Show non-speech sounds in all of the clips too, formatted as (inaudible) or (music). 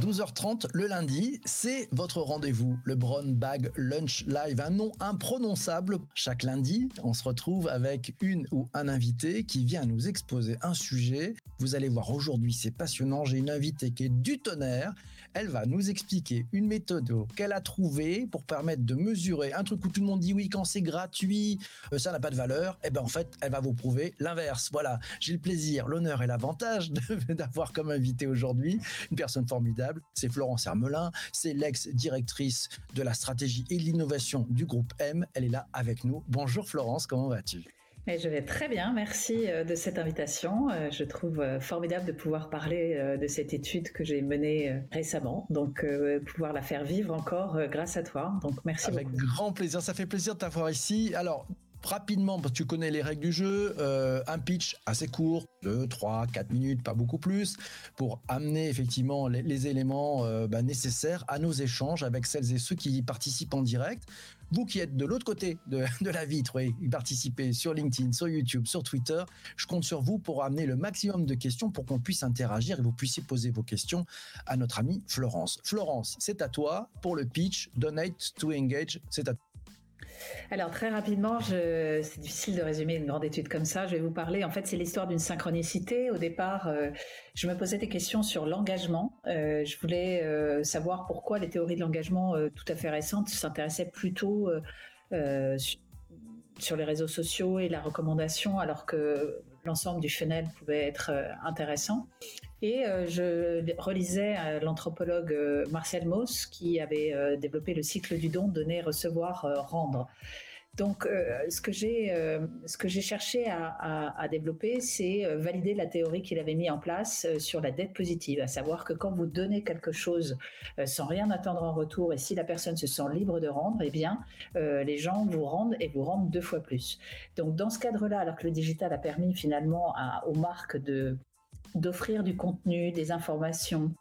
12h30 le lundi, c'est votre rendez-vous, le Brown Bag Lunch Live, un nom imprononçable. Chaque lundi, on se retrouve avec une ou un invité qui vient nous exposer un sujet. Vous allez voir aujourd'hui, c'est passionnant. J'ai une invitée qui est du tonnerre. Elle va nous expliquer une méthode qu'elle a trouvée pour permettre de mesurer un truc où tout le monde dit oui quand c'est gratuit, euh, ça n'a pas de valeur. Et eh ben en fait, elle va vous prouver l'inverse. Voilà, j'ai le plaisir, l'honneur et l'avantage (laughs) d'avoir comme invité aujourd'hui une personne formidable. C'est Florence Hermelin, c'est l'ex-directrice de la stratégie et de l'innovation du groupe M. Elle est là avec nous. Bonjour Florence, comment vas-tu? Je vais très bien, merci euh, de cette invitation. Euh, je trouve euh, formidable de pouvoir parler de cette étude que j'ai menée récemment, donc pouvoir la faire vivre encore grâce à toi. Donc merci Avec grand plaisir, ça fait plaisir de t'avoir ici. Alors, rapidement, parce que tu connais les règles du jeu, un pitch assez court, 2, 3, 4 minutes, pas beaucoup plus, pour amener effectivement les, éléments bah, nécessaires à nos échanges avec celles et ceux qui y participent en direct. Vous qui êtes de l'autre côté de, la vitre, et participez sur LinkedIn, sur YouTube, sur Twitter, je compte sur vous pour amener le maximum de questions pour qu'on puisse interagir et vous puissiez poser vos questions à notre amie Florence. Florence, c'est à toi pour le pitch Donate to Engage. C'est à toi. Alors très rapidement, c'est difficile de résumer une grande étude comme ça. Je vais vous parler. En fait, c'est l'histoire d'une synchronicité. Au départ, euh, je me posais des questions sur l'engagement. Euh, je voulais euh, savoir pourquoi les théories de l'engagement tout à fait récentes s'intéressaient plutôt sur les réseaux sociaux et la recommandation, alors que l'ensemble du funnel pouvait être intéressant. Et euh, je relisais euh, l'anthropologue euh, Marcel Mauss qui avait développé le cycle du don, donner, recevoir, rendre. Donc, ce que j'ai, ce que j'ai cherché à, développer, c'est valider la théorie qu'il avait mis en place sur la dette positive, à savoir que quand vous donnez quelque chose sans rien attendre en retour, et si la personne se sent libre de rendre, eh bien, les gens vous rendent et vous rendent deux fois plus. Donc, dans ce cadre-là, alors que le digital a permis finalement aux marques de d'offrir du contenu, des informations,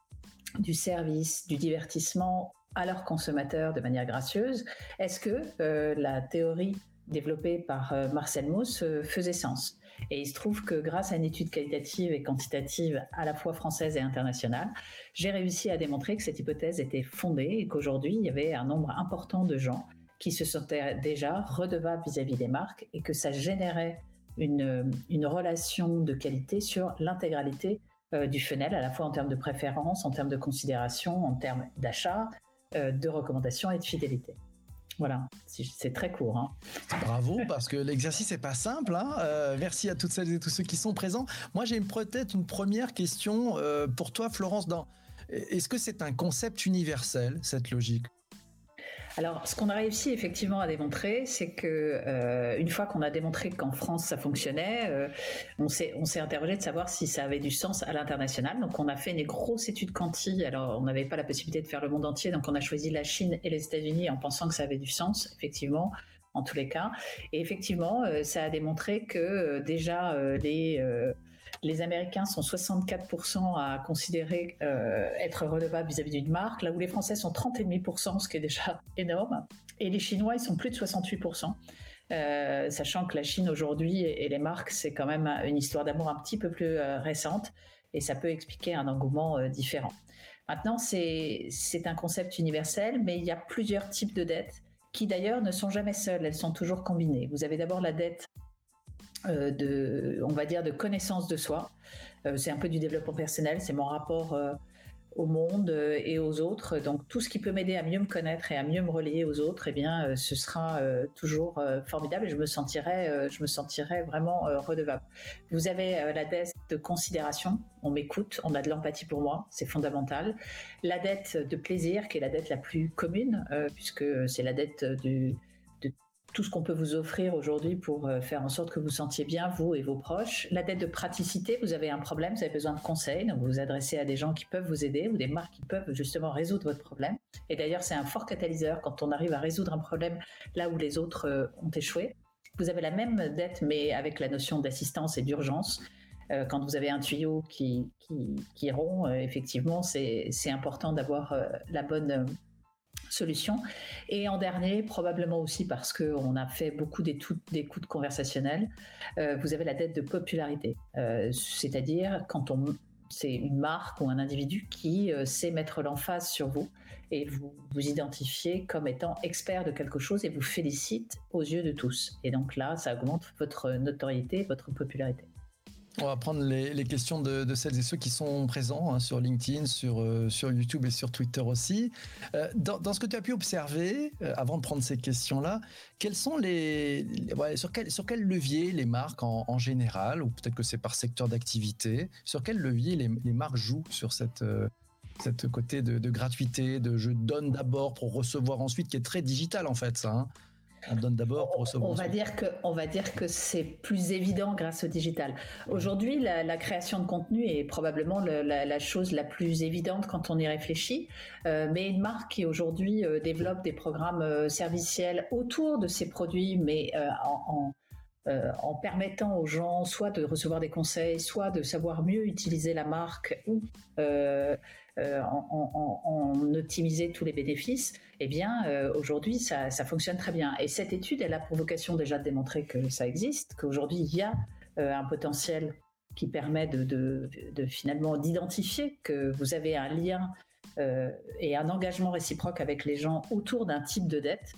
du service, du divertissement à leurs consommateurs de manière gracieuse, est-ce que euh, la théorie développée par euh, Marcel Mauss euh, faisait sens? Et il se trouve que grâce à une étude qualitative et quantitative à la fois française et internationale, j'ai réussi à démontrer que cette hypothèse était fondée et qu'aujourd'hui, il y avait un nombre important de gens qui se sentaient déjà redevables vis-à-vis des marques et que ça générait une, une relation de qualité sur l'intégralité euh, du funnel, à la fois en termes de préférence, en termes de considération, en termes d'achat, euh, de recommandation et de fidélité. Voilà, c'est très court. Hein. Bravo, parce que l'exercice n'est pas simple. Hein. Euh, merci à toutes celles et tous ceux qui sont présents. Moi, j'ai peut-être une première question pour toi, Florence. Est-ce que c'est un concept universel, cette logique? Alors, ce qu'on a réussi effectivement à démontrer, c'est que euh, une fois qu'on a démontré qu'en France ça fonctionnait, euh, on s'est on s'est interrogé de savoir si ça avait du sens à l'international. Donc, on a fait une grosse étude quanti. Alors, on n'avait pas la possibilité de faire le monde entier, donc on a choisi la Chine et les États-Unis en pensant que ça avait du sens, effectivement en tous les cas. Et effectivement, euh, ça a démontré que déjà les les Américains sont 64% à considérer euh, être redevables vis-à-vis d'une marque, là où les Français sont 30,5%, ce qui est déjà (laughs) énorme. Et les Chinois, ils sont plus de 68%. Euh, sachant que la Chine aujourd'hui et, les marques, c'est quand même une histoire d'amour un petit peu plus euh, récente et ça peut expliquer un engouement différent. Maintenant, c'est un concept universel, mais il y a plusieurs types de dettes qui d'ailleurs ne sont jamais seules, elles sont toujours combinées. Vous avez d'abord la dette euh, de, on va dire, de connaissance de soi. Euh, c'est un peu du développement personnel, c'est mon rapport euh, au monde et aux autres. Donc tout ce qui peut m'aider à mieux me connaître et à mieux me relier aux autres, eh bien, ce sera toujours formidable et je me je me sentirai vraiment redevable. Vous avez la dette de considération, on m'écoute, on a de l'empathie pour moi, c'est fondamental. La dette de plaisir, qui est la dette la plus commune, puisque c'est la dette du tout ce qu'on peut vous offrir aujourd'hui pour euh, faire en sorte que vous sentiez bien, vous et vos proches. La dette de praticité, vous avez un problème, vous avez besoin de conseils, donc vous vous adressez à des gens qui peuvent vous aider ou des marques qui peuvent justement résoudre votre problème. Et d'ailleurs, c'est un fort catalyseur quand on arrive à résoudre un problème là où les autres euh, ont échoué. Vous avez la même dette, mais avec la notion d'assistance et d'urgence. Euh, quand vous avez un tuyau qui, qui, qui rompt, effectivement, c'est important d'avoir la bonne solution. Et en dernier, probablement aussi parce qu'on a fait beaucoup d'écoutes conversationnelles, euh, vous avez la dette de popularité. Euh, c'est-à-dire quand on c'est une marque ou un individu qui euh, sait mettre l'emphase sur vous et vous vous identifiez comme étant expert de quelque chose et vous félicite aux yeux de tous. Et donc là, ça augmente votre notoriété, votre popularité. On va prendre les, questions de, celles et ceux qui sont présents hein, sur LinkedIn, sur, euh, sur YouTube et sur Twitter aussi. Euh, dans, ce que tu as pu observer, euh, avant de prendre ces questions-là, quels sont les, sur, quel, sur quel levier les marques en, général, ou peut-être que c'est par secteur d'activité, sur quel levier les, marques jouent sur cette, cette côté de, gratuité, de je donne d'abord pour recevoir ensuite, qui est très digital en fait ça. Hein on donne d'abord pour recevoir. On va dire que, on va dire que c'est plus évident grâce au digital. Aujourd'hui, la, création de contenu est probablement la, chose la plus évidente quand on y réfléchit. Euh, mais une marque qui aujourd'hui euh, développe des programmes euh, serviciels autour de ses produits, mais en, en permettant aux gens soit de recevoir des conseils, soit de savoir mieux utiliser la marque ou euh, en, optimiser tous les bénéfices, eh bien euh, aujourd'hui ça, fonctionne très bien. Et cette étude, elle a pour vocation déjà de démontrer que ça existe, qu'aujourd'hui il y a euh, un potentiel qui permet de, finalement d'identifier que vous avez un lien et un engagement réciproque avec les gens autour d'un type de dette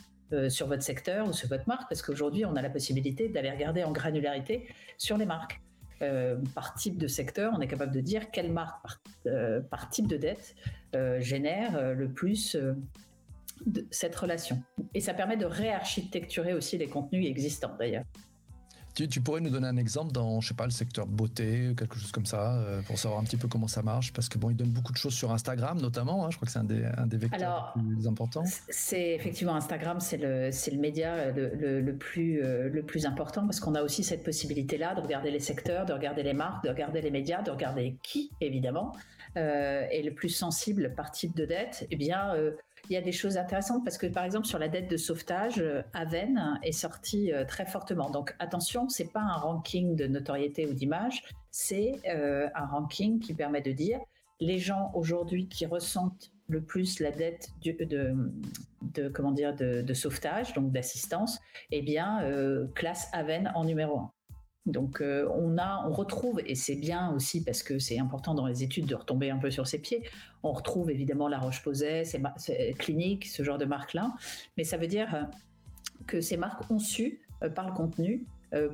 sur votre secteur ou sur votre marque, parce qu'aujourd'hui, on a la possibilité d'aller regarder en granularité sur les marques. Euh, par type de secteur, on est capable de dire quelle marque par, euh, type de dette euh, génère le plus de cette relation. Et ça permet de réarchitecturer aussi les contenus existants d'ailleurs. Tu, pourrais nous donner un exemple dans, je sais pas, le secteur beauté, quelque chose comme ça, euh, pour savoir un petit peu comment ça marche, parce que bon, ils donnent beaucoup de choses sur Instagram notamment. Hein, je crois que c'est un des, un des vecteurs les plus importants. C'est effectivement Instagram, c'est le, c'est le média le, le, plus, euh, le plus important parce qu'on a aussi cette possibilité-là de regarder les secteurs, de regarder les marques, de regarder les médias, de regarder qui évidemment euh, est le plus sensible par type de dette. Eh bien il y a des choses intéressantes parce que par exemple sur la dette de sauvetage, euh, Aven est sorti euh, très fortement. Donc attention, c'est pas un ranking de notoriété ou d'image, c'est euh, un ranking qui permet de dire les gens aujourd'hui qui ressentent le plus la dette de, comment dire de, sauvetage, donc d'assistance, eh bien classe Aven en numéro 1. Donc euh, on a, on retrouve, et c'est bien aussi parce que c'est important dans les études de retomber un peu sur ses pieds. On retrouve évidemment La Roche-Posay, Clinique, ce genre de marques-là, mais ça veut dire euh, que ces marques ont su, euh, par le contenu,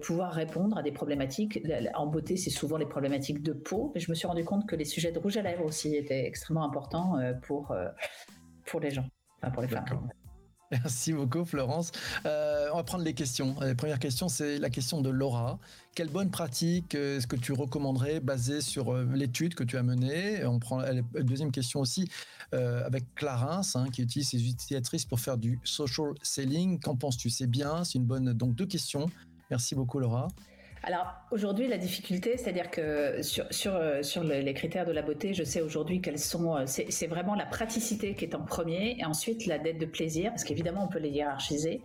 pouvoir répondre à des problématiques. En beauté, c'est souvent les problématiques de peau, mais je me suis rendu compte que les sujets de rouge à lèvres aussi étaient extrêmement importants pour pour les gens, enfin pour les femmes. (laughs) Merci beaucoup Florence. Euh, on va prendre les questions. La première question, c'est la question de Laura. Quelle bonne pratique euh, est-ce que tu recommanderais basée sur euh, l'étude que tu as menée? On prend la deuxième question aussi avec Clarence, hein, qui utilise ses utilisatrices pour faire du social selling. Qu'en penses-tu? C'est bien, c'est une bonne. Donc deux questions. Merci beaucoup Laura. Alors aujourd'hui, la difficulté, c'est-à-dire que sur, euh, les critères de la beauté, je sais aujourd'hui quelles sont. Euh, c'est vraiment la praticité qui est en premier, et ensuite la dette de plaisir, parce qu'évidemment on peut les hiérarchiser,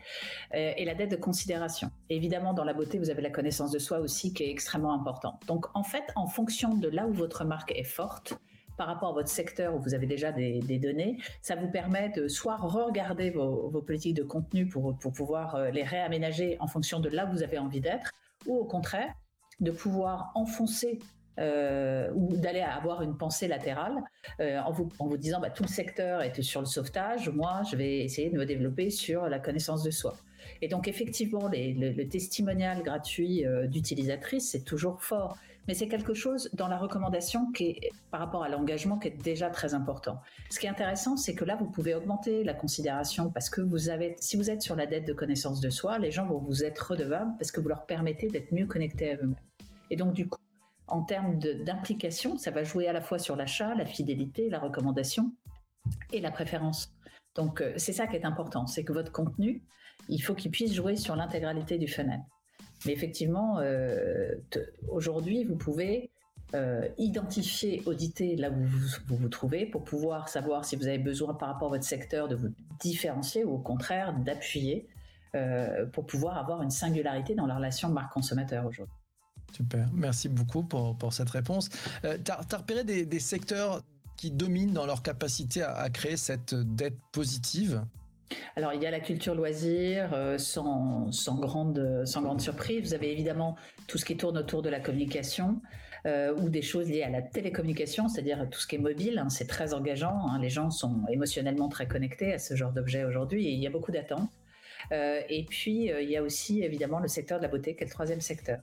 euh, et la dette de considération. évidemment, dans la beauté, vous avez la connaissance de soi aussi qui est extrêmement importante. Donc en fait, en fonction de là où votre marque est forte, par rapport à votre secteur où vous avez déjà des, données, ça vous permet de soit re-regarder vos, politiques de contenu pour pouvoir les réaménager en fonction de là où vous avez envie d'être, ou au contraire de pouvoir enfoncer euh, ou d'aller avoir une pensée latérale euh, en, vous, en vous disant bah, tout le secteur est sur le sauvetage, moi je vais essayer de me développer sur la connaissance de soi. Et donc effectivement, le, testimonial gratuit euh, d'utilisatrice, c'est toujours fort mais c'est quelque chose dans la recommandation qui est par rapport à l'engagement qui est déjà très important. Ce qui est intéressant, c'est que là, vous pouvez augmenter la considération parce que vous avez, si vous êtes sur la dette de connaissance de soi, les gens vont vous être redevables parce que vous leur permettez d'être mieux connectés à eux-mêmes. Et donc, du coup, en termes d'implication, ça va jouer à la fois sur l'achat, la fidélité, la recommandation et la préférence. Donc c'est ça qui est important, c'est que votre contenu, il faut qu'il puisse jouer sur l'intégralité du funnel. Mais effectivement, aujourd'hui, vous pouvez identifier, auditer là où vous, vous, vous trouvez pour pouvoir savoir si vous avez besoin par rapport à votre secteur de vous différencier ou au contraire d'appuyer euh, pour pouvoir avoir une singularité dans la relation marque-consommateur aujourd'hui. Super, merci beaucoup pour, pour cette réponse. Euh, tu as, repéré des, secteurs qui dominent dans leur capacité à, créer cette dette positive? Alors, il y a la culture loisir, euh, sans, grande, surprise. Vous avez évidemment tout ce qui tourne autour de la communication. ou des choses liées à la télécommunication, c'est-à-dire tout ce qui est mobile. Hein, c'est très engageant. Hein. les gens sont émotionnellement très connectés à ce genre d'objet aujourd'hui et il y a beaucoup d'attentes. Euh, et puis, euh, il y a aussi évidemment le secteur de la beauté, qui est le troisième secteur.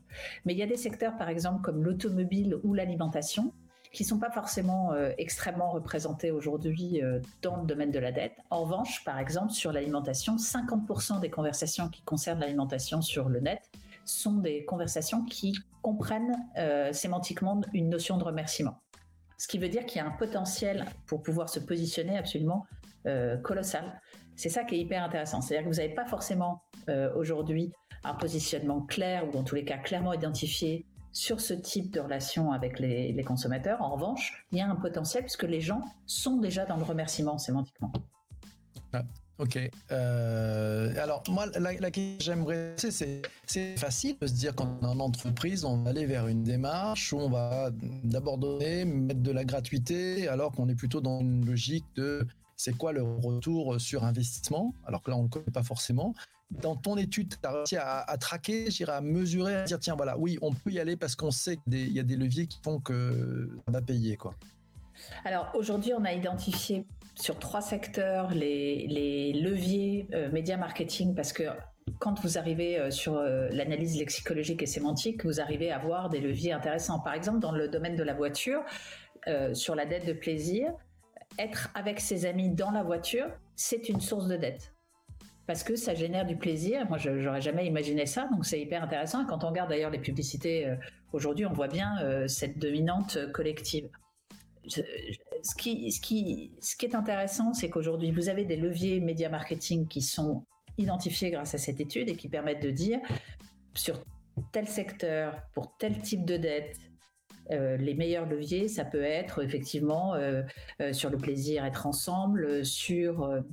Mais il y a des secteurs, par exemple, comme l'automobile ou l'alimentation, qui sont pas forcément euh, extrêmement représentés aujourd'hui dans le domaine de la dette. En revanche, par exemple, sur l'alimentation, 50% des conversations qui concernent l'alimentation sur le net sont des conversations qui comprennent sémantiquement une notion de remerciement. Ce qui veut dire qu'il y a un potentiel pour pouvoir se positionner absolument colossal c'est ça qui est hyper intéressant. C'est-à-dire que vous n'avez pas forcément euh, aujourd'hui un positionnement clair ou en tous les cas clairement identifié sur ce type de relation avec les, consommateurs. En revanche, il y a un potentiel puisque les gens sont déjà dans le remerciement sémantiquement. Ah, ok. Euh, alors moi, la, question que j'aimerais, c'est c'est facile de se dire qu'en entreprise, on va aller vers une démarche où on va d'abord donner, mettre de la gratuité, alors qu'on est plutôt dans une logique de c'est quoi le retour sur investissement, alors que là on ne le connaît pas forcément. Dans ton étude, tu as réussi à, traquer, j'irai à mesurer, à dire tiens voilà, oui, on peut y aller parce qu'on sait qu'il y a des leviers qui font que ça va payer quoi. Alors aujourd'hui, on a identifié sur trois secteurs les, leviers euh, média marketing parce que quand vous arrivez euh, sur euh, l'analyse lexicologique et sémantique, vous arrivez à voir des leviers intéressants. Par exemple, dans le domaine de la voiture, sur la dette de plaisir, être avec ses amis dans la voiture, c'est une source de dette. Parce que ça génère du plaisir. Moi, je n'aurais jamais imaginé ça, donc c'est hyper intéressant. Quand on regarde d'ailleurs les publicités euh, aujourd'hui, on voit bien euh, cette dominante collective. ce, qui, est intéressant, c'est qu'aujourd'hui, vous avez des leviers média marketing qui sont identifiés grâce à cette étude et qui permettent de dire sur tel secteur, pour tel type de dette, euh, les meilleurs leviers, ça peut être effectivement sur le plaisir, être ensemble, sur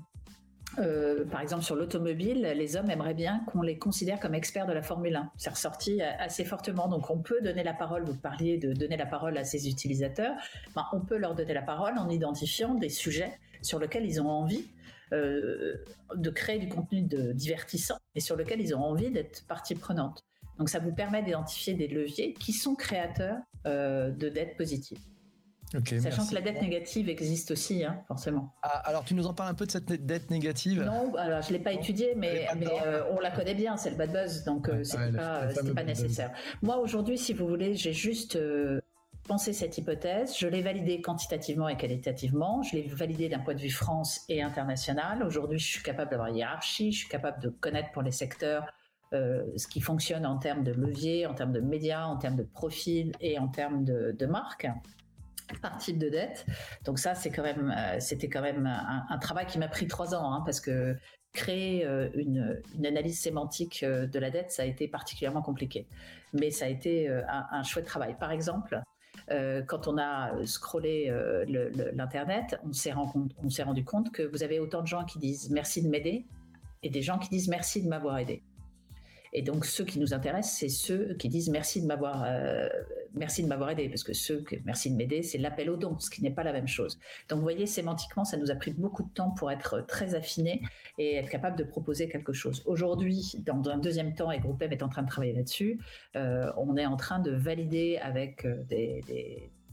par exemple, sur l'automobile, les hommes aimeraient bien qu'on les considère comme experts de la Formule 1. C'est ressorti assez fortement. Donc, on peut donner la parole, vous parliez de donner la parole à ses utilisateurs, on peut leur donner la parole en identifiant des sujets sur lesquels ils ont envie de créer du contenu de divertissant et sur lequel ils ont envie d'être partie prenante. Donc ça vous permet d'identifier des leviers qui sont créateurs euh, de dettes positives. Sachant que la dette négative existe aussi, hein, forcément. Ah, alors, tu nous en parles un peu de cette dette négative? Non, alors je ne l'ai pas étudiée, mais, euh, on la connaît bien, c'est le bad buzz, donc euh, ce c'était pas, pas nécessaire. Moi, aujourd'hui, si vous voulez, j'ai juste pensé cette hypothèse, je l'ai validée quantitativement et qualitativement, je l'ai validée d'un point de vue France et international. Aujourd'hui, je suis capable d'avoir une hiérarchie, je suis capable de connaître pour les secteurs euh, ce qui fonctionne en termes de levier, en termes de médias, en termes de profil et en termes de, de marque par type de dette. Donc ça, euh, c'était quand même un, travail qui m'a pris trois ans, hein, parce que créer euh, une, analyse sémantique de la dette, ça a été particulièrement compliqué. Mais ça a été un, chouette travail. Par exemple, quand on a scrollé l'internet, on s'est rendu compte que vous avez autant de gens qui disent merci de m'aider et des gens qui disent merci de m'avoir aidé. Et donc, ceux qui nous intéressent, c'est ceux qui disent merci de m'avoir, euh, merci de m'avoir aidé, parce que ceux que merci de m'aider, c'est l'appel au don, ce qui n'est pas la même chose. Donc, vous voyez, sémantiquement, ça nous a pris beaucoup de temps pour être très affinés et être capable de proposer quelque chose. Aujourd'hui, dans un deuxième temps, et Groupe M est en train de travailler là-dessus, euh, on est en train de valider avec euh, des,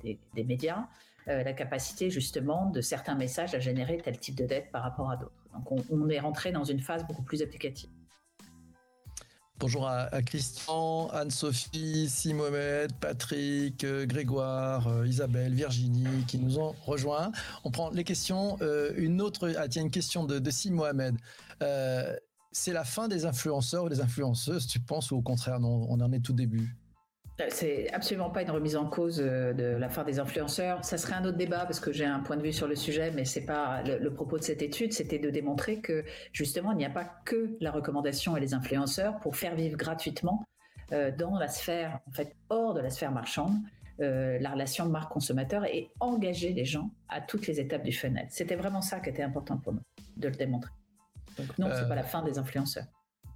des, médias la capacité justement de certains messages à générer tel type de dette par rapport à d'autres. Donc, on, on est rentré dans une phase beaucoup plus applicative. Bonjour à, Christian, Anne-Sophie, Simomed, Patrick, euh, Grégoire, euh, Isabelle, Virginie qui nous ont rejoints. On prend les questions. Euh, une autre, ah tiens, une question de, de c'est la fin des influenceurs ou des influenceuses, tu penses, ou au contraire, non, on en est tout début? C'est absolument pas une remise en cause euh, de la fin des influenceurs. Ça serait un autre débat parce que j'ai un point de vue sur le sujet, mais c'est pas le, propos de cette étude. C'était de démontrer que justement il n'y a pas que la recommandation et les influenceurs pour faire vivre gratuitement euh, dans la sphère, en fait, hors de la sphère marchande, euh, la relation marque-consommateur et engager les gens à toutes les étapes du funnel. C'était vraiment ça qui était important pour nous de le démontrer. Donc non, c'est pas la fin des influenceurs.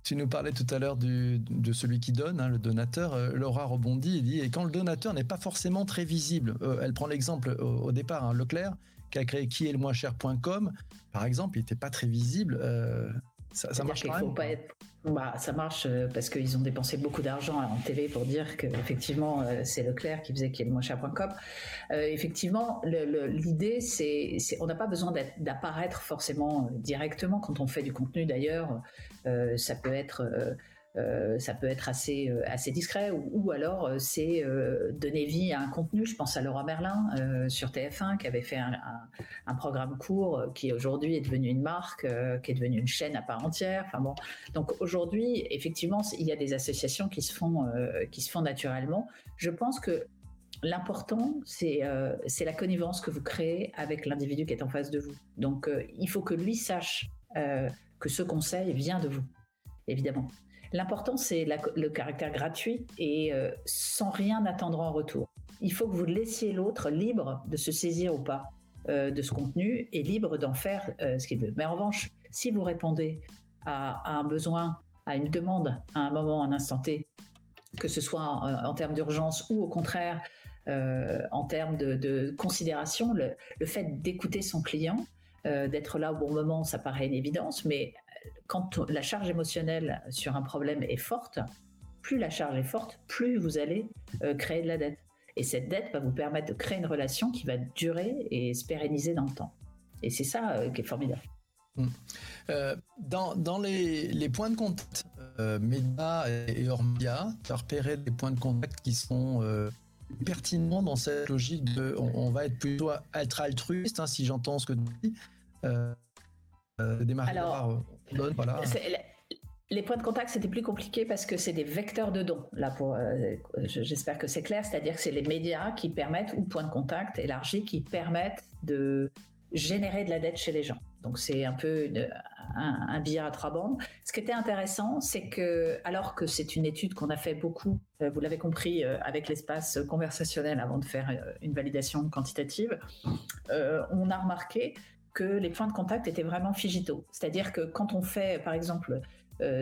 Tu nous parlais tout à l'heure de celui qui donne, hein, le donateur. Euh, Laura rebondit et dit et quand le donateur n'est pas forcément très visible, euh, elle prend l'exemple au, départ, hein, Leclerc qui a créé qui est le moins cher.com, par exemple, il n'était pas très visible. Euh, ça, marche quand même. Pas être... bah, ça marche parce qu'ils ont dépensé beaucoup d'argent en télé pour dire qu'effectivement c'est Leclerc qui faisait qui est le moins cher.com. effectivement, l'idée c'est, on n'a pas besoin d'apparaître forcément directement quand on fait du contenu d'ailleurs. Euh, ça peut être euh, euh, ça peut être assez, assez discret, ou, alors c'est donner vie à un contenu. Je pense à Laura Merlin sur TF1 qui avait fait un, programme court qui aujourd'hui est devenu une marque, qui est devenue une chaîne à part entière. Enfin bon, donc aujourd'hui, effectivement, il y a des associations qui se font, qui se font naturellement. Je pense que L'important, c'est la connivence que vous créez avec l'individu qui est en face de vous. Donc, il faut que lui sache que ce conseil vient de vous, évidemment. L'important, c'est le caractère gratuit et euh, sans rien attendre en retour. Il faut que vous laissiez l'autre libre de se saisir ou pas euh, de ce contenu et libre d'en faire euh, ce qu'il veut. Mais en revanche, si vous répondez à, un besoin, à une demande, à un moment, à un instant T, que ce soit en, termes d'urgence ou au contraire en termes de, considération, le fait d'écouter son client, d'être là au bon moment, ça paraît une évidence, mais quand la charge émotionnelle sur un problème est forte, plus la charge est forte, plus vous allez euh, créer de la dette. Et cette dette va vous permettre de créer une relation qui va durer et se pérenniser dans le temps. Et c'est ça qui est formidable. Mmh. dans, les, points de contact, médias et hors médias, tu as repéré des points de contact qui sont pertinent dans cette logique de on, va être plutôt être altruiste, hein, si j'entends ce que tu dis. Euh, euh, Les points de contact, c'était plus compliqué parce que c'est des vecteurs de dons. Là, euh, j'espère que c'est clair, c'est-à-dire que c'est les médias qui permettent, ou points de contact élargis, qui permettent de générer de la dette chez les gens. Donc c'est un peu un, billard à trois bandes. Ce qui était intéressant, c'est que alors que c'est une étude qu'on a fait beaucoup, euh, vous l'avez compris, euh, avec l'espace conversationnel avant de faire euh, une validation quantitative, on a remarqué que les points de contact étaient vraiment figitaux. C'est-à-dire que quand on fait, par exemple,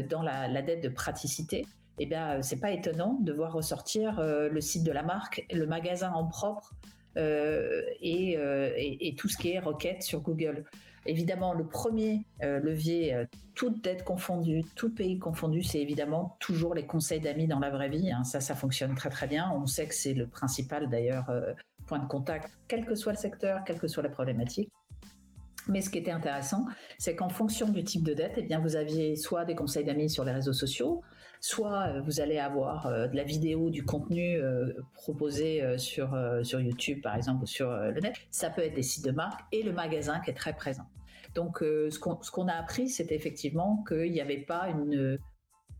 dans la, dette de praticité, eh bien, c'est pas étonnant de voir ressortir le site de la marque, le magasin en propre, et, tout ce qui est requête sur Google. Évidemment, le premier euh, levier, euh, toute dette confondue, tout pays confondu, c'est évidemment toujours les conseils d'amis dans la vraie vie. Hein. Ça, ça fonctionne très très bien. On sait que c'est le principal d'ailleurs euh, point de contact, quel que soit le secteur, quelle que soit la problématique. Mais ce qui était intéressant, c'est qu'en fonction du type de dette, eh bien, vous aviez soit des conseils d'amis sur les réseaux sociaux, soit euh, vous allez avoir euh, de la vidéo, du contenu euh, proposé sur, sur YouTube, par exemple, ou sur le net. Ça peut être des sites de marque et le magasin qui est très présent. Donc, ce qu'on a appris, c'est effectivement qu'il n'y avait pas une.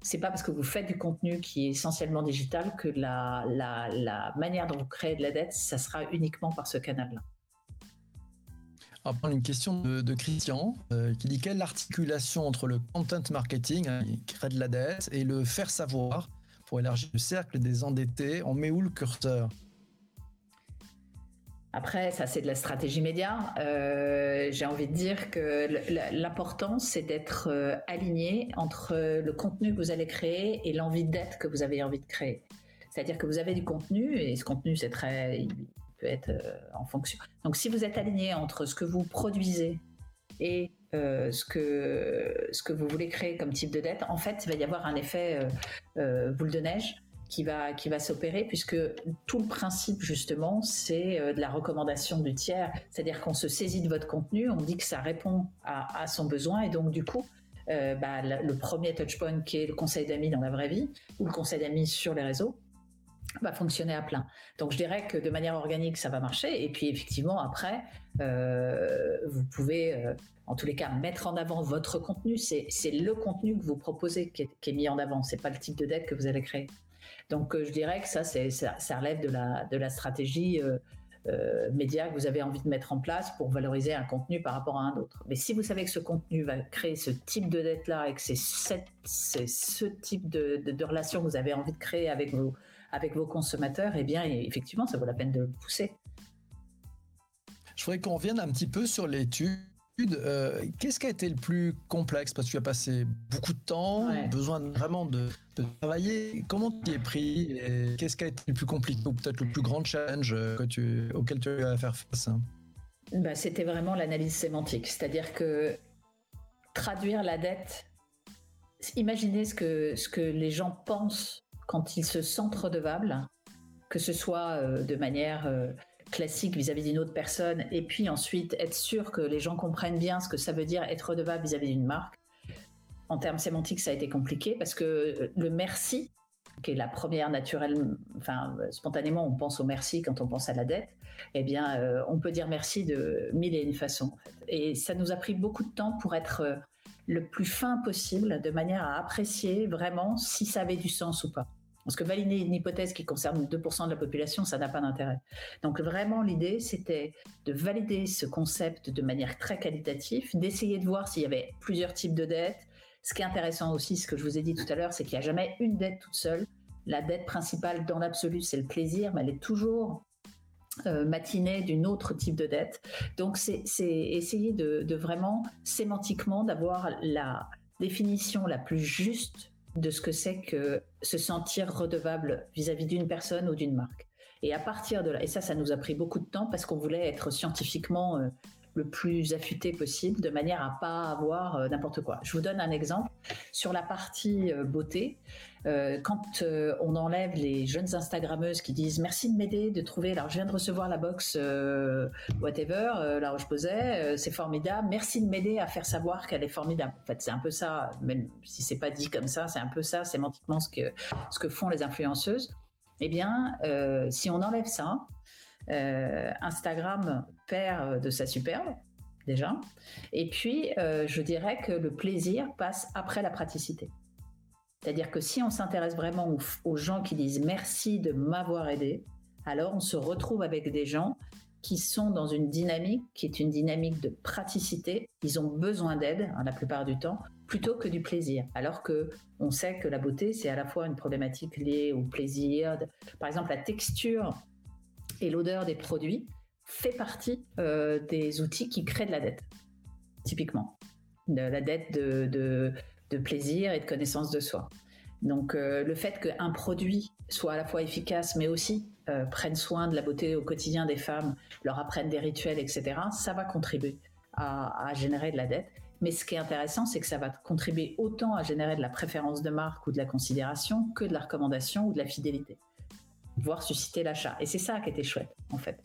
C'est pas parce que vous faites du contenu qui est essentiellement digital que la, la, la manière dont vous créez de la dette, ça sera uniquement par ce canal-là. On va prendre une question de, Christian euh, qui dit quelle l'articulation entre le content marketing, hein, qui crée de la dette, et le faire savoir pour élargir le cercle des endettés? On met où le curseur? Après, ça c'est de la stratégie média. Euh, j'ai envie de dire que l'important c'est d'être euh, aligné entre le contenu que vous allez créer et l'envie d'être que vous avez envie de créer. C'est-à-dire que vous avez du contenu et ce contenu c'est très, peut être euh, en fonction. Donc si vous êtes aligné entre ce que vous produisez et euh, ce, que, ce que vous voulez créer comme type de dette, en fait, il va y avoir un effet euh, boule de neige qui va, qui va s'opérer, puisque tout le principe, justement, c'est de la recommandation du tiers. C'est-à-dire qu'on se saisit de votre contenu, on dit que ça répond à, son besoin, et donc, du coup, bah, le premier touchpoint qui est le conseil d'amis dans la vraie vie, ou le conseil d'amis sur les réseaux, va fonctionner à plein. Donc je dirais que de manière organique, ça va marcher. Et puis effectivement, après, euh, vous pouvez, euh, en tous les cas, mettre en avant votre contenu. C'est le contenu que vous proposez qui est, mis en avant. C'est pas le type de dette que vous allez créer. Donc je dirais que ça, ça, relève de la, de la stratégie euh, média que vous avez envie de mettre en place pour valoriser un contenu par rapport à un autre. Mais si vous savez que ce contenu va créer ce type de dette-là et que c'est ce type de, de, relation que vous avez envie de créer avec vos, avec vos consommateurs, eh bien, effectivement, ça vaut la peine de le pousser. Je voudrais qu'on revienne un petit peu sur l'étude euh, qu'est-ce qui a été le plus complexe? Parce que tu as passé beaucoup de temps, besoin vraiment de, travailler. Comment tu y es pris Qu'est-ce qui a été le plus compliqué ou peut-être le plus grand challenge euh, que tu, auquel tu as à faire face? Bah, C'était vraiment l'analyse sémantique. C'est-à-dire que traduire la dette, imaginez ce que, ce que les gens pensent quand ils se sentent redevables, que ce soit euh, de manière classique vis-à-vis d'une autre personne, et puis ensuite être sûr que les gens comprennent bien ce que ça veut dire être redevable vis-à-vis d'une marque. En termes sémantiques, ça a été compliqué parce que le merci, qui est la première naturelle, enfin spontanément on pense au merci quand on pense à la dette, eh bien euh, on peut dire merci de mille et une façons. Et ça nous a pris beaucoup de temps pour être euh, le plus fin possible, de manière à apprécier vraiment si ça avait du sens ou pas. Parce que valider une hypothèse qui concerne 2% de la population, ça n'a pas d'intérêt. Donc vraiment, l'idée, c'était de valider ce concept de manière très qualitative, d'essayer de voir s'il y avait plusieurs types de dettes. Ce qui est intéressant aussi, ce que je vous ai dit tout à l'heure, c'est qu'il n'y a jamais une dette toute seule. La dette principale, dans l'absolu, c'est le plaisir, mais elle est toujours euh, matinée d'une autre type de dette. Donc c'est essayer de, de vraiment sémantiquement d'avoir la définition la plus juste de ce que c'est que se sentir redevable vis-à-vis d'une personne ou d'une marque. Et à partir de là, et ça, ça nous a pris beaucoup de temps parce qu'on voulait être scientifiquement euh, le plus affûté possible, de manière à pas avoir euh, n'importe quoi. Je vous donne un exemple sur la partie euh, beauté. Euh, quand on enlève les jeunes Instagrammeuses qui disent merci de m'aider, de trouver, alors je viens de recevoir la box whatever, la roche posay c'est formidable, merci de m'aider à faire savoir qu'elle est formidable. En fait, c'est un peu ça, même si c'est pas dit comme ça, c'est un peu ça sémantiquement ce que ce que font les influenceuses. Eh bien, si on enlève ça, euh, Instagram perd de sa superbe, déjà. Et puis, euh, je dirais que le plaisir passe après la praticité. C'est-à-dire que si on s'intéresse vraiment aux, gens qui disent merci de m'avoir aidé, alors on se retrouve avec des gens qui sont dans une dynamique qui est une dynamique de praticité. Ils ont besoin d'aide, hein, la plupart du temps, plutôt que du plaisir. Alors que on sait que la beauté, c'est à la fois une problématique liée au plaisir. Par exemple, la texture et l'odeur des produits fait partie euh, des outils qui créent de la dette, typiquement. De la dette de, plaisir et de connaissance de soi. Donc euh, le fait qu'un produit soit à la fois efficace mais aussi euh, prenne soin de la beauté au quotidien des femmes, leur apprenne des rituels, etc., ça va contribuer à, à générer de la dette. Mais ce qui est intéressant, c'est que ça va contribuer autant à générer de la préférence de marque ou de la considération que de la recommandation ou de la fidélité voire susciter l'achat. Et c'est ça qui était chouette, en fait.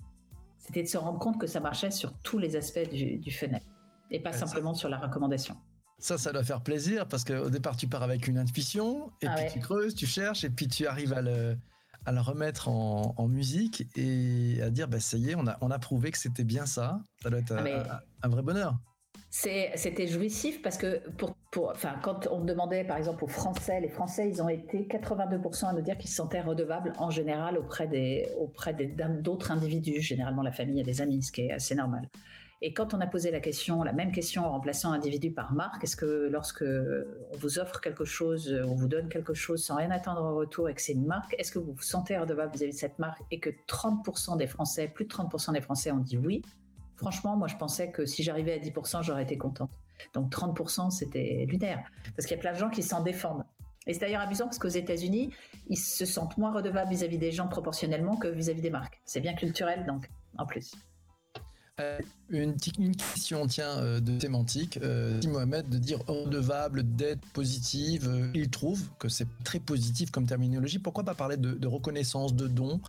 C'était de se rendre compte que ça marchait sur tous les aspects du, du fenêtre et pas simplement sur la recommandation. Ça, ça doit faire plaisir parce qu'au départ, tu pars avec une intuition et ah puis tu creuses, tu cherches et puis tu arrives à le, à le remettre en, en, musique et à dire, bah, ça y est, on a, on a prouvé que c'était bien ça. Ça doit être ah, un vrai bonheur c'était jouissif parce que pour, pour, enfin, quand on demandait par exemple aux Français, les Français, ils ont été 82% à nous dire qu'ils se sentaient redevables en général auprès des auprès d'autres individus, généralement la famille et des amis, ce qui est assez normal. Et quand on a posé la question, la même question en remplaçant individu par marque, est-ce que lorsque on vous offre quelque chose, on vous donne quelque chose sans rien attendre en retour et que c'est une marque, est-ce que vous vous sentez redevable vis-à-vis de cette marque et que 30% des Français, plus de 30% des Français ont dit oui, Franchement, moi, je pensais que si j'arrivais à 10%, j'aurais été contente. Donc 30%, c'était lunaire. Parce qu'il y a plein de gens qui s'en défendent. Et c'est d'ailleurs amusant parce qu'aux États-Unis, ils se sentent moins redevables vis-à-vis des gens proportionnellement que vis-à-vis des marques. C'est bien culturel, donc, en plus. Euh, une, question tient euh, de sémantique. Euh, Mohamed de dire redevable, dette positive, euh, il trouve que c'est très positif comme terminologie. Pourquoi pas parler de, reconnaissance, de don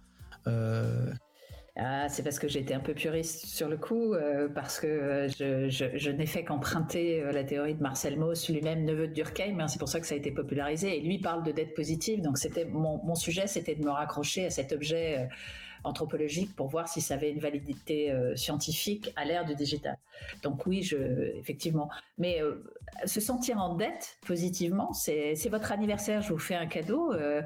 ah, c'est parce que j'étais un peu puriste sur le coup, parce que je, n'ai fait qu'emprunter la théorie de Marcel Mauss, lui-même neveu de Durkheim. Hein, c'est pour ça que ça a été popularisé. Et lui parle de dette positive. Donc c'était mon, sujet, c'était de me raccrocher à cet objet anthropologique pour voir si ça avait une validité euh, scientifique à l'ère du digital. Donc oui, je, effectivement. Mais euh, se sentir en dette positivement, c'est votre anniversaire, je vous fais un cadeau. Euh,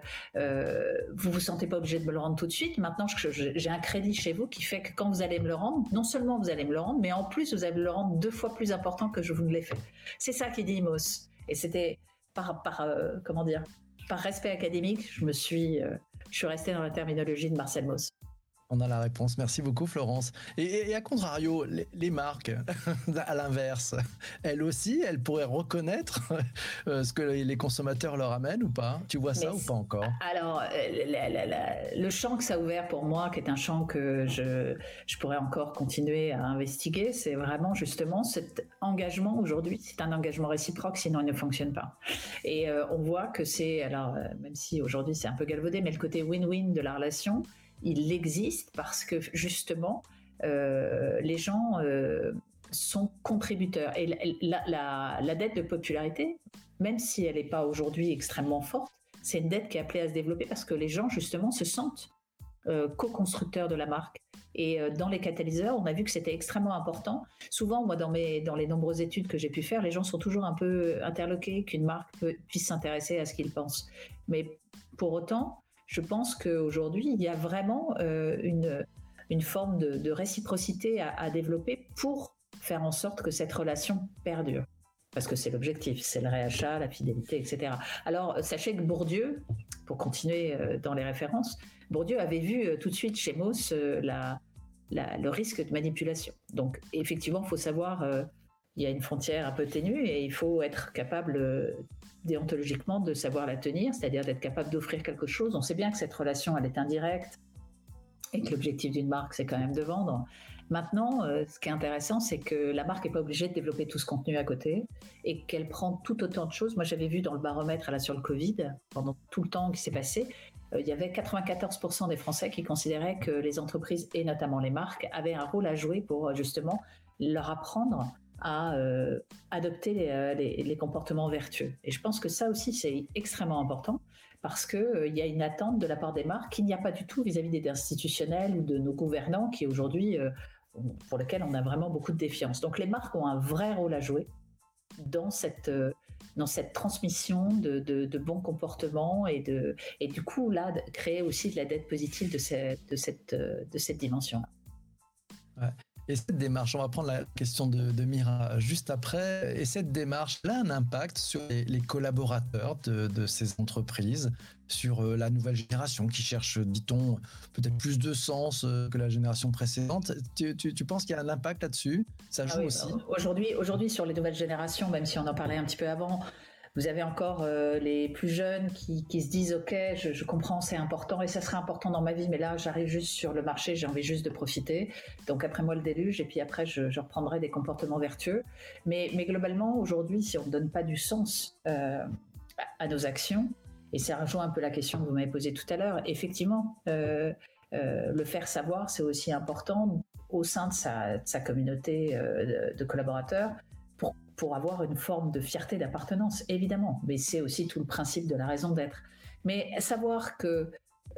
vous vous sentez pas obligé de me le rendre tout de suite. Maintenant, j'ai un crédit chez vous qui fait que quand vous allez me le rendre, non seulement vous allez me le rendre, mais en plus vous allez me le rendre deux fois plus important que je vous ne l'ai fait. C'est ça qui dit Moss. Et c'était par, par comment dire, par respect académique, je me suis, je suis resté dans la terminologie de Marcel Moss. On a la réponse. Merci beaucoup, Florence. Et, à contrario, les, marques, (laughs) à l'inverse, elles aussi, elles pourraient reconnaître (laughs) euh, ce que les consommateurs leur amènent ou pas? Tu vois ça ou pas encore? Alors, euh, le champ que ça a ouvert pour moi, qui est un champ que je, je pourrais encore continuer à investiguer, c'est vraiment justement cet engagement aujourd'hui. C'est un engagement réciproque, sinon il ne fonctionne pas. Et euh, on voit que c'est, alors, même si aujourd'hui c'est un peu galvaudé, mais le côté win-win de la relation, il existe parce que justement, euh, les gens euh, sont contributeurs. Et la, dette de popularité, même si elle n'est pas aujourd'hui extrêmement forte, c'est une dette qui est appelée à se développer parce que les gens, justement, se sentent euh, co-constructeurs de la marque. Et dans les catalyseurs, on a vu que c'était extrêmement important. Souvent, moi, dans, mes, dans les nombreuses études que j'ai pu faire, les gens sont toujours un peu interloqués qu'une marque puisse s'intéresser à ce qu'ils pensent. Mais pour autant, je pense qu'aujourd'hui, il y a vraiment euh, une, forme de, réciprocité à, développer pour faire en sorte que cette relation perdure. Parce que c'est l'objectif, c'est le réachat, la fidélité, etc. Alors, sachez que Bourdieu, pour continuer euh, dans les références, Bourdieu avait vu euh, tout de suite chez Mauss le risque de manipulation. Donc, effectivement, il faut savoir, il y a une frontière un peu ténue et il faut être capable déontologiquement de savoir la tenir, c'est-à-dire d'être capable d'offrir quelque chose. On sait bien que cette relation, elle est indirecte et que l'objectif d'une marque, c'est quand même de vendre. Maintenant, euh, ce qui est intéressant, c'est que la marque n'est pas obligée de développer tout ce contenu à côté et qu'elle prend tout autant de choses. Moi, j'avais vu dans le baromètre là sur le Covid, pendant tout le temps qui s'est passé, euh, il y avait 94% des Français qui considéraient que les entreprises et notamment les marques avaient un rôle à jouer pour justement leur apprendre à euh, adopter euh, les, comportements vertueux. Et je pense que ça aussi, c'est extrêmement important parce qu'il euh, y a une attente de la part des marques qu'il n'y a pas du tout vis-à-vis des institutionnels ou de nos gouvernants qui aujourd'hui, pour lesquels on a vraiment beaucoup de défiance. Donc les marques ont un vrai rôle à jouer dans cette, dans cette transmission de, bons comportements et, de, et du coup, là, créer aussi de la dette positive de cette, de cette, de cette dimension-là. Ouais. Et cette démarche, on va prendre la question de, Mira juste après, et cette démarche a un impact sur les, collaborateurs de, ces entreprises, sur euh, la nouvelle génération qui cherche, dit-on, peut-être plus de sens euh, que la génération précédente. Tu, penses qu'il y a un impact là-dessus? Ça ah joue aussi? Aujourd'hui, aujourd'hui, sur les nouvelles générations, même si on en parlait un petit peu avant, vous avez encore euh, les plus jeunes qui, se disent ok, je, comprends, c'est important et ça serait important dans ma vie, mais là j'arrive juste sur le marché, j'ai envie juste de profiter. Donc après moi le déluge et puis après je, reprendrai des comportements vertueux. Mais, globalement aujourd'hui, si on ne donne pas du sens euh, à nos actions, et ça rejoint un peu la question que vous m'avez posée tout à l'heure, effectivement, euh, le faire savoir, c'est aussi important au sein de sa, communauté de collaborateurs pour avoir une forme de fierté d'appartenance, évidemment, mais c'est aussi tout le principe de la raison d'être. Mais savoir que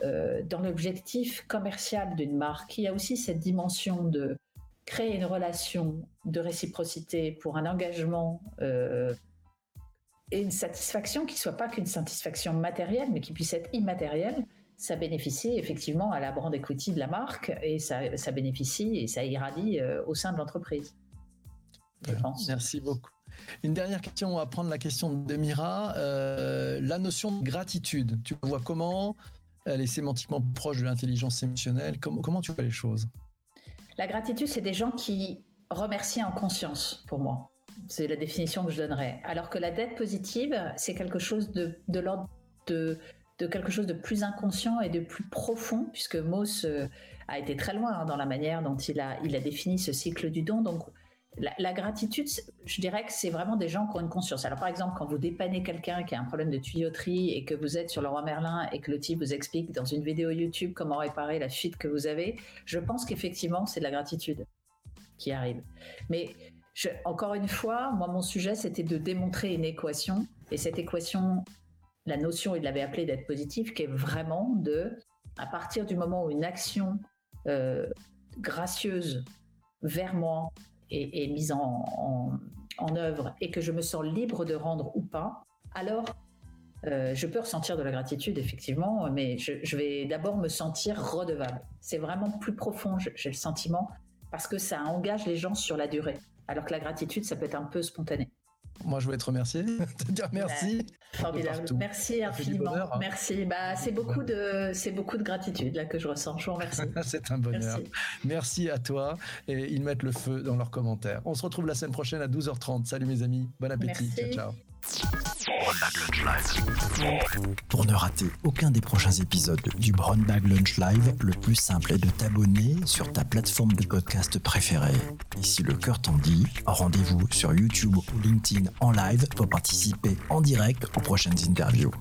euh, dans l'objectif commercial d'une marque, il y a aussi cette dimension de créer une relation de réciprocité pour un engagement euh, et une satisfaction qui soit pas qu'une satisfaction matérielle, mais qui puisse être immatérielle, ça bénéficie effectivement à la brand equity de la marque et ça, ça bénéficie et ça irradie euh, au sein de l'entreprise. Merci beaucoup. Une dernière question, on va prendre la question de Mira. Euh, la notion de gratitude, tu vois comment? Elle est sémantiquement proche de l'intelligence émotionnelle. Comment, comment tu vois les choses? La gratitude, c'est des gens qui remercient en conscience, pour moi. C'est la définition que je donnerais. Alors que la dette positive, c'est quelque chose de, de l'ordre de, de quelque chose de plus inconscient et de plus profond, puisque Mauss euh, a été très loin hein, dans la manière dont il a, il a défini ce cycle du don. Donc, la, gratitude, je dirais que c'est vraiment des gens qui ont une conscience. Alors, par exemple, quand vous dépannez quelqu'un qui a un problème de tuyauterie et que vous êtes sur le roi Merlin et que le type vous explique dans une vidéo YouTube comment réparer la fuite que vous avez, je pense qu'effectivement, c'est de la gratitude qui arrive. Mais encore une fois, moi, mon sujet, c'était de démontrer une équation. Et cette équation, la notion, il l'avait appelée d'être positif, qui est vraiment de À partir du moment où une action euh, gracieuse vers moi est, mise en, œuvre et que je me sens libre de rendre ou pas, alors euh, je peux ressentir de la gratitude, effectivement, mais je, vais d'abord me sentir redevable. C'est vraiment plus profond, j'ai le sentiment, parce que ça engage les gens sur la durée, alors que la gratitude, ça peut être un peu spontané. Moi, je voulais te remercier, (laughs) te dire merci. formidable. Merci infiniment. Hein. Merci. Bah, c'est beaucoup de, c'est beaucoup de gratitude là que je ressens. Je vous remercie. (laughs) c'est un bonheur. Merci. à toi. Et ils mettent le feu dans leurs commentaires. On se retrouve la semaine prochaine à 12h30. Salut mes amis. Bon appétit. Ciao, ciao. Pour ne rater aucun des prochains épisodes du Brown Bag Lunch Live, le plus simple est de t'abonner sur ta plateforme de podcast préférée. Et si le cœur t'en dit, rendez-vous sur YouTube ou LinkedIn en live pour participer en direct aux prochaines interviews.